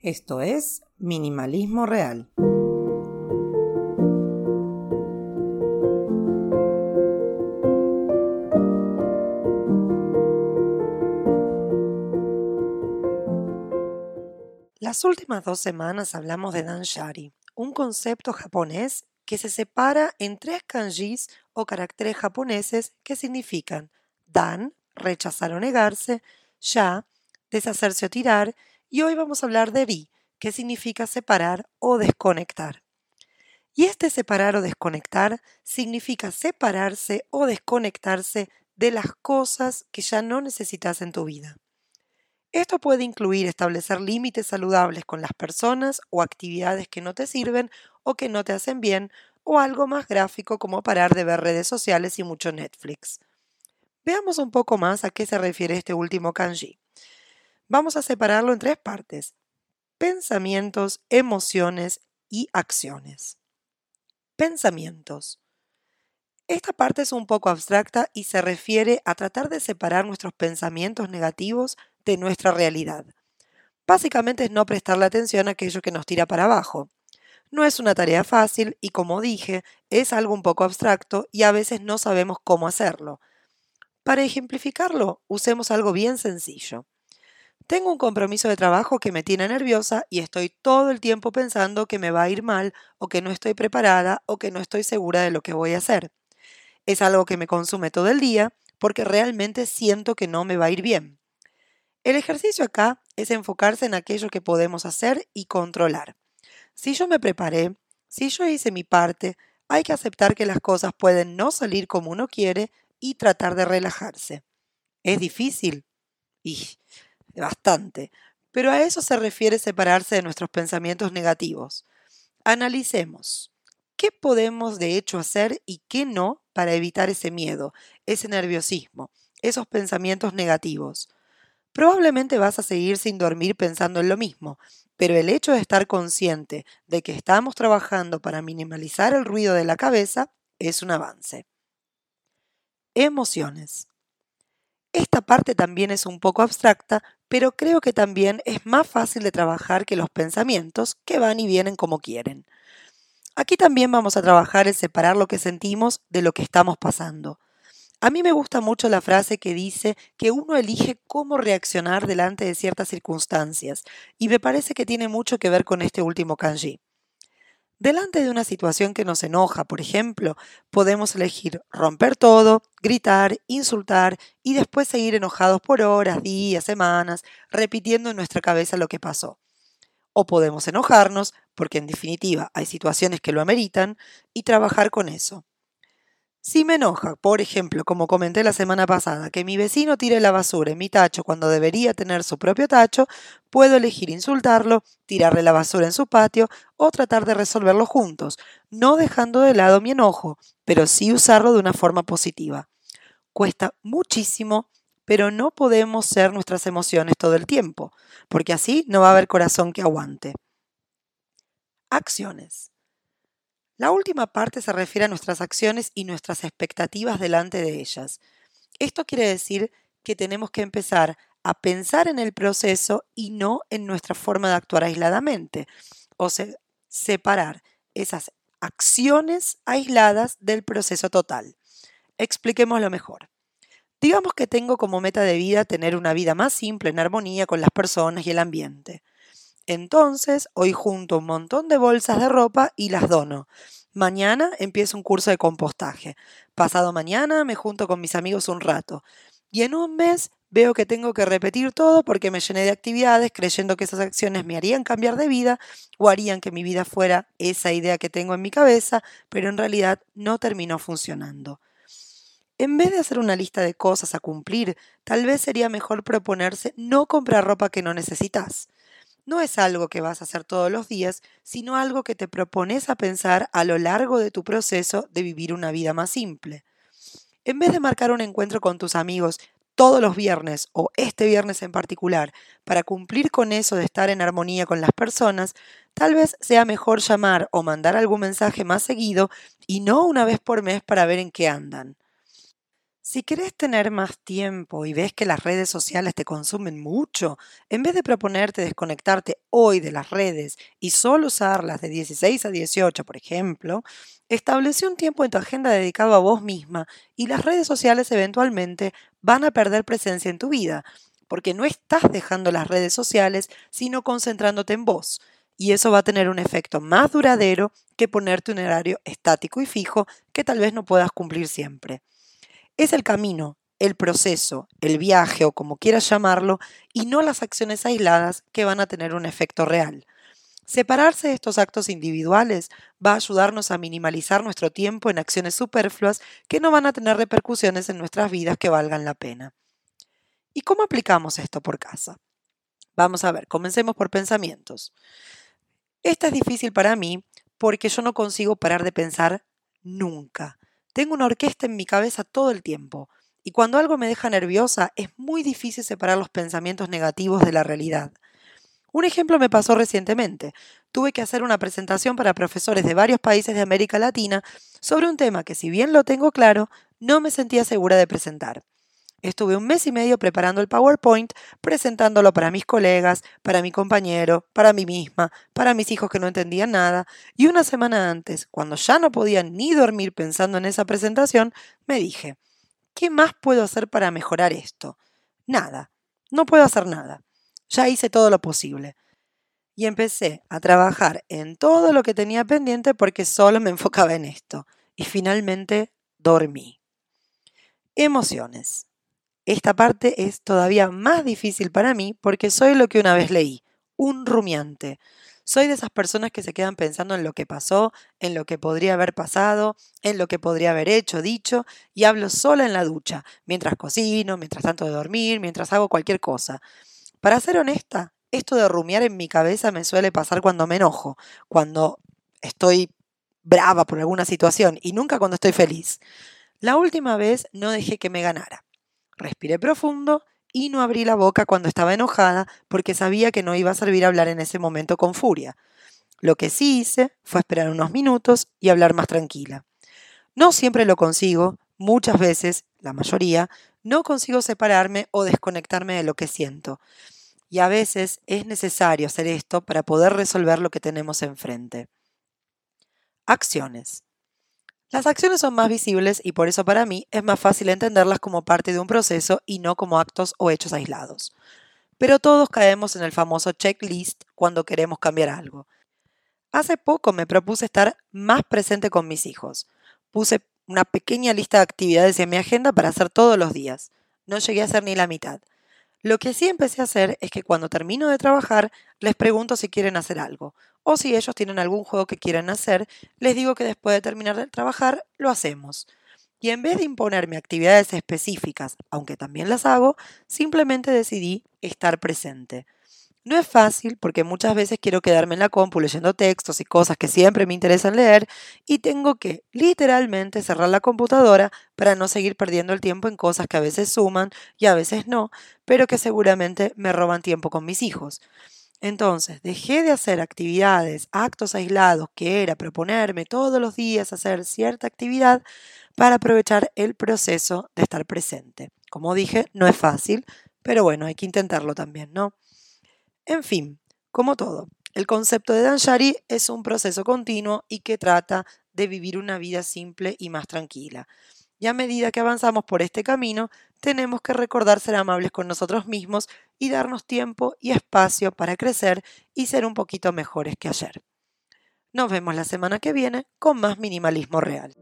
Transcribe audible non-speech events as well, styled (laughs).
Esto es Minimalismo Real. Las últimas dos semanas hablamos de danshari, un concepto japonés que se separa en tres kanjis o caracteres japoneses que significan dan, rechazar o negarse, ya, deshacerse o tirar, y hoy vamos a hablar de ri, que significa separar o desconectar. Y este separar o desconectar significa separarse o desconectarse de las cosas que ya no necesitas en tu vida. Esto puede incluir establecer límites saludables con las personas o actividades que no te sirven o que no te hacen bien, o algo más gráfico como parar de ver redes sociales y mucho Netflix. Veamos un poco más a qué se refiere este último kanji. Vamos a separarlo en tres partes. Pensamientos, emociones y acciones. Pensamientos. Esta parte es un poco abstracta y se refiere a tratar de separar nuestros pensamientos negativos de nuestra realidad. Básicamente es no prestarle atención a aquello que nos tira para abajo. No es una tarea fácil y como dije, es algo un poco abstracto y a veces no sabemos cómo hacerlo. Para ejemplificarlo, usemos algo bien sencillo. Tengo un compromiso de trabajo que me tiene nerviosa y estoy todo el tiempo pensando que me va a ir mal o que no estoy preparada o que no estoy segura de lo que voy a hacer. Es algo que me consume todo el día porque realmente siento que no me va a ir bien. El ejercicio acá es enfocarse en aquello que podemos hacer y controlar. Si yo me preparé, si yo hice mi parte, hay que aceptar que las cosas pueden no salir como uno quiere y tratar de relajarse. ¿Es difícil? Y bastante. Pero a eso se refiere separarse de nuestros pensamientos negativos. Analicemos. ¿Qué podemos de hecho hacer y qué no para evitar ese miedo, ese nerviosismo, esos pensamientos negativos? Probablemente vas a seguir sin dormir pensando en lo mismo, pero el hecho de estar consciente de que estamos trabajando para minimalizar el ruido de la cabeza es un avance. Emociones. Esta parte también es un poco abstracta, pero creo que también es más fácil de trabajar que los pensamientos que van y vienen como quieren. Aquí también vamos a trabajar el separar lo que sentimos de lo que estamos pasando. A mí me gusta mucho la frase que dice que uno elige cómo reaccionar delante de ciertas circunstancias, y me parece que tiene mucho que ver con este último kanji. Delante de una situación que nos enoja, por ejemplo, podemos elegir romper todo, gritar, insultar y después seguir enojados por horas, días, semanas, repitiendo en nuestra cabeza lo que pasó. O podemos enojarnos, porque en definitiva hay situaciones que lo ameritan, y trabajar con eso. Si me enoja, por ejemplo, como comenté la semana pasada, que mi vecino tire la basura en mi tacho cuando debería tener su propio tacho, puedo elegir insultarlo, tirarle la basura en su patio o tratar de resolverlo juntos, no dejando de lado mi enojo, pero sí usarlo de una forma positiva. Cuesta muchísimo, pero no podemos ser nuestras emociones todo el tiempo, porque así no va a haber corazón que aguante. Acciones. La última parte se refiere a nuestras acciones y nuestras expectativas delante de ellas. Esto quiere decir que tenemos que empezar a pensar en el proceso y no en nuestra forma de actuar aisladamente, o sea, separar esas acciones aisladas del proceso total. Expliquémoslo mejor. Digamos que tengo como meta de vida tener una vida más simple en armonía con las personas y el ambiente. Entonces, hoy junto un montón de bolsas de ropa y las dono. Mañana empiezo un curso de compostaje. Pasado mañana me junto con mis amigos un rato. Y en un mes veo que tengo que repetir todo porque me llené de actividades creyendo que esas acciones me harían cambiar de vida o harían que mi vida fuera esa idea que tengo en mi cabeza, pero en realidad no terminó funcionando. En vez de hacer una lista de cosas a cumplir, tal vez sería mejor proponerse no comprar ropa que no necesitas no es algo que vas a hacer todos los días, sino algo que te propones a pensar a lo largo de tu proceso de vivir una vida más simple. En vez de marcar un encuentro con tus amigos todos los viernes o este viernes en particular para cumplir con eso de estar en armonía con las personas, tal vez sea mejor llamar o mandar algún mensaje más seguido y no una vez por mes para ver en qué andan. Si querés tener más tiempo y ves que las redes sociales te consumen mucho, en vez de proponerte desconectarte hoy de las redes y solo usarlas de 16 a 18, por ejemplo, establece un tiempo en tu agenda dedicado a vos misma y las redes sociales eventualmente van a perder presencia en tu vida, porque no estás dejando las redes sociales, sino concentrándote en vos. Y eso va a tener un efecto más duradero que ponerte un horario estático y fijo que tal vez no puedas cumplir siempre. Es el camino, el proceso, el viaje o como quieras llamarlo, y no las acciones aisladas que van a tener un efecto real. Separarse de estos actos individuales va a ayudarnos a minimalizar nuestro tiempo en acciones superfluas que no van a tener repercusiones en nuestras vidas que valgan la pena. ¿Y cómo aplicamos esto por casa? Vamos a ver, comencemos por pensamientos. Esta es difícil para mí porque yo no consigo parar de pensar nunca. Tengo una orquesta en mi cabeza todo el tiempo, y cuando algo me deja nerviosa es muy difícil separar los pensamientos negativos de la realidad. Un ejemplo me pasó recientemente. Tuve que hacer una presentación para profesores de varios países de América Latina sobre un tema que si bien lo tengo claro, no me sentía segura de presentar. Estuve un mes y medio preparando el PowerPoint, presentándolo para mis colegas, para mi compañero, para mí misma, para mis hijos que no entendían nada, y una semana antes, cuando ya no podía ni dormir pensando en esa presentación, me dije, ¿qué más puedo hacer para mejorar esto? Nada, no puedo hacer nada. Ya hice todo lo posible. Y empecé a trabajar en todo lo que tenía pendiente porque solo me (laughs) enfocaba en esto. Y finalmente dormí. Emociones. Esta parte es todavía más difícil para mí porque soy lo que una vez leí, un rumiante. Soy de esas personas que se quedan pensando en lo que pasó, en lo que podría haber pasado, en lo que podría haber hecho, dicho, y hablo sola en la ducha, mientras cocino, mientras tanto de dormir, mientras hago cualquier cosa. Para ser honesta, esto de rumiar en mi cabeza me suele pasar cuando me enojo, cuando estoy brava por alguna situación y nunca cuando estoy feliz. La última vez no dejé que me ganara. Respiré profundo y no abrí la boca cuando estaba enojada porque sabía que no iba a servir hablar en ese momento con furia. Lo que sí hice fue esperar unos minutos y hablar más tranquila. No siempre lo consigo, muchas veces, la mayoría, no consigo separarme o desconectarme de lo que siento. Y a veces es necesario hacer esto para poder resolver lo que tenemos enfrente. Acciones. Las acciones son más visibles y por eso para mí es más fácil entenderlas como parte de un proceso y no como actos o hechos aislados. Pero todos caemos en el famoso checklist cuando queremos cambiar algo. Hace poco me propuse estar más presente con mis hijos. Puse una pequeña lista de actividades en mi agenda para hacer todos los días. No llegué a hacer ni la mitad. Lo que sí empecé a hacer es que cuando termino de trabajar les pregunto si quieren hacer algo, o si ellos tienen algún juego que quieran hacer, les digo que después de terminar de trabajar lo hacemos. Y en vez de imponerme actividades específicas, aunque también las hago, simplemente decidí estar presente. No es fácil porque muchas veces quiero quedarme en la compu leyendo textos y cosas que siempre me interesan leer y tengo que literalmente cerrar la computadora para no seguir perdiendo el tiempo en cosas que a veces suman y a veces no, pero que seguramente me roban tiempo con mis hijos. Entonces, dejé de hacer actividades, actos aislados, que era proponerme todos los días hacer cierta actividad para aprovechar el proceso de estar presente. Como dije, no es fácil, pero bueno, hay que intentarlo también, ¿no? En fin, como todo, el concepto de Danshari es un proceso continuo y que trata de vivir una vida simple y más tranquila. Y a medida que avanzamos por este camino, tenemos que recordar ser amables con nosotros mismos y darnos tiempo y espacio para crecer y ser un poquito mejores que ayer. Nos vemos la semana que viene con más minimalismo real.